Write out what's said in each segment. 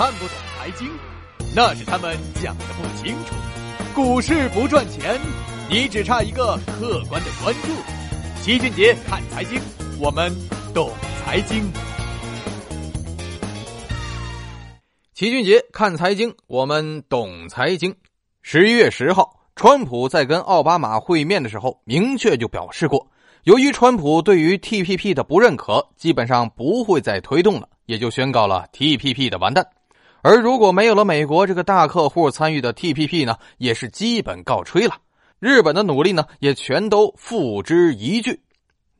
看不懂财经，那是他们讲的不清楚。股市不赚钱，你只差一个客观的关注。齐俊杰看财经，我们懂财经。齐俊杰看财经，我们懂财经。十一月十号，川普在跟奥巴马会面的时候，明确就表示过，由于川普对于 TPP 的不认可，基本上不会再推动了，也就宣告了 TPP 的完蛋。而如果没有了美国这个大客户参与的 TPP 呢，也是基本告吹了。日本的努力呢，也全都付之一炬。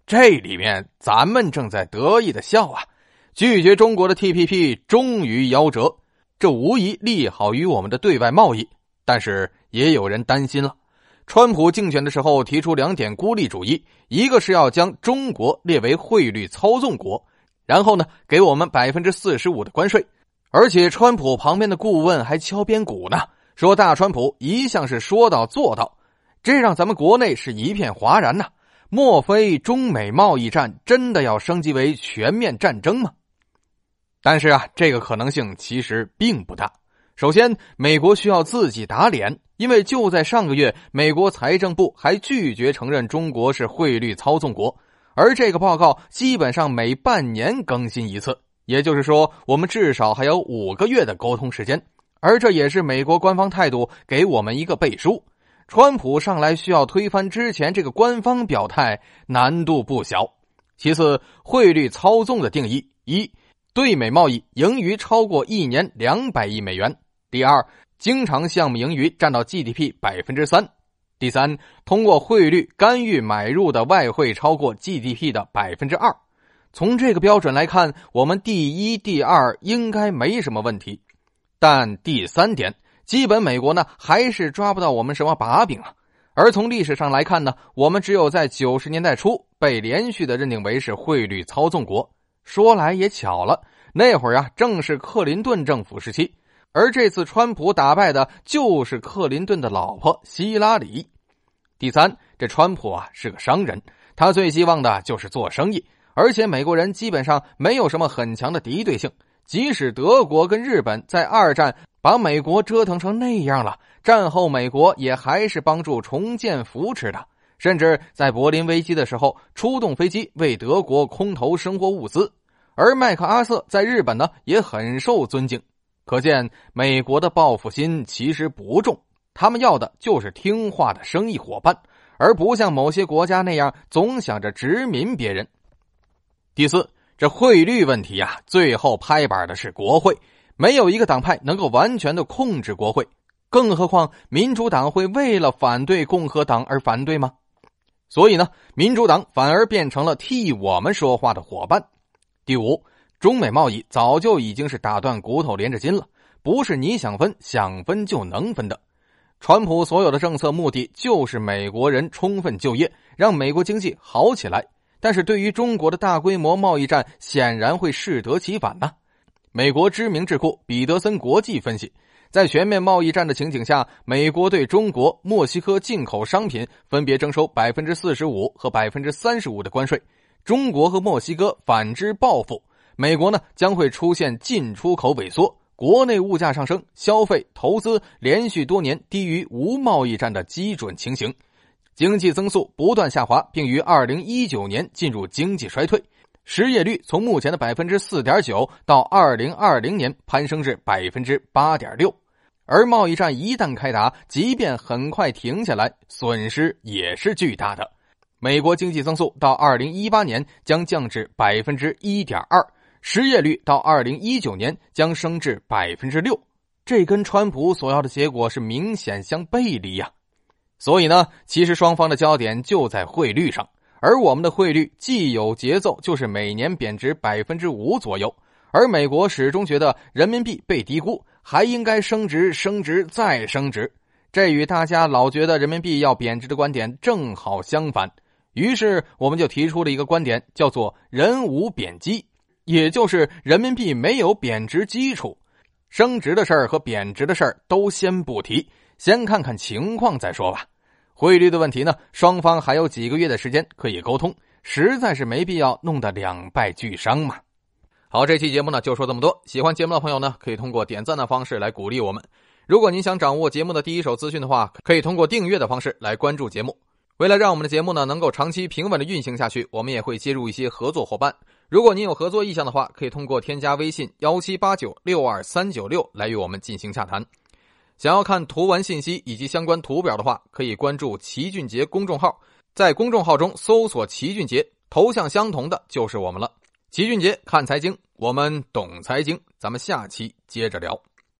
这里面咱们正在得意的笑啊，拒绝中国的 TPP 终于夭折，这无疑利好于我们的对外贸易。但是也有人担心了，川普竞选的时候提出两点孤立主义，一个是要将中国列为汇率操纵国，然后呢给我们百分之四十五的关税，而且川普旁边的顾问还敲边鼓呢，说大川普一向是说到做到，这让咱们国内是一片哗然呐。莫非中美贸易战真的要升级为全面战争吗？但是啊，这个可能性其实并不大。首先，美国需要自己打脸，因为就在上个月，美国财政部还拒绝承认中国是汇率操纵国，而这个报告基本上每半年更新一次，也就是说，我们至少还有五个月的沟通时间，而这也是美国官方态度给我们一个背书。川普上来需要推翻之前这个官方表态，难度不小。其次，汇率操纵的定义：一，对美贸易盈余超过一年两百亿美元。第二，经常项目盈余占到 GDP 百分之三；第三，通过汇率干预买入的外汇超过 GDP 的百分之二。从这个标准来看，我们第一、第二应该没什么问题，但第三点，基本美国呢还是抓不到我们什么把柄啊。而从历史上来看呢，我们只有在九十年代初被连续的认定为是汇率操纵国。说来也巧了，那会儿啊正是克林顿政府时期。而这次川普打败的就是克林顿的老婆希拉里。第三，这川普啊是个商人，他最希望的就是做生意。而且美国人基本上没有什么很强的敌对性，即使德国跟日本在二战把美国折腾成那样了，战后美国也还是帮助重建扶持的，甚至在柏林危机的时候出动飞机为德国空投生活物资。而麦克阿瑟在日本呢也很受尊敬。可见，美国的报复心其实不重，他们要的就是听话的生意伙伴，而不像某些国家那样总想着殖民别人。第四，这汇率问题呀，最后拍板的是国会，没有一个党派能够完全的控制国会，更何况民主党会为了反对共和党而反对吗？所以呢，民主党反而变成了替我们说话的伙伴。第五。中美贸易早就已经是打断骨头连着筋了，不是你想分想分就能分的。川普所有的政策目的就是美国人充分就业，让美国经济好起来。但是对于中国的大规模贸易战，显然会适得其反呐。美国知名智库彼得森国际分析，在全面贸易战的情景下，美国对中国、墨西哥进口商品分别征收百分之四十五和百分之三十五的关税，中国和墨西哥反之报复。美国呢将会出现进出口萎缩、国内物价上升、消费投资连续多年低于无贸易战的基准情形，经济增速不断下滑，并于二零一九年进入经济衰退，失业率从目前的百分之四点九到二零二零年攀升至百分之八点六，而贸易战一旦开打，即便很快停下来，损失也是巨大的。美国经济增速到二零一八年将降至百分之一点二。失业率到二零一九年将升至百分之六，这跟川普所要的结果是明显相背离呀。所以呢，其实双方的焦点就在汇率上，而我们的汇率既有节奏，就是每年贬值百分之五左右，而美国始终觉得人民币被低估，还应该升值、升值再升值。这与大家老觉得人民币要贬值的观点正好相反。于是，我们就提出了一个观点，叫做“人无贬基”。也就是人民币没有贬值基础，升值的事儿和贬值的事儿都先不提，先看看情况再说吧。汇率的问题呢，双方还有几个月的时间可以沟通，实在是没必要弄得两败俱伤嘛。好，这期节目呢就说这么多。喜欢节目的朋友呢，可以通过点赞的方式来鼓励我们。如果您想掌握节目的第一手资讯的话，可以通过订阅的方式来关注节目。为了让我们的节目呢能够长期平稳的运行下去，我们也会接入一些合作伙伴。如果您有合作意向的话，可以通过添加微信幺七八九六二三九六来与我们进行洽谈。想要看图文信息以及相关图表的话，可以关注齐俊杰公众号，在公众号中搜索齐俊杰，头像相同的就是我们了。齐俊杰看财经，我们懂财经，咱们下期接着聊。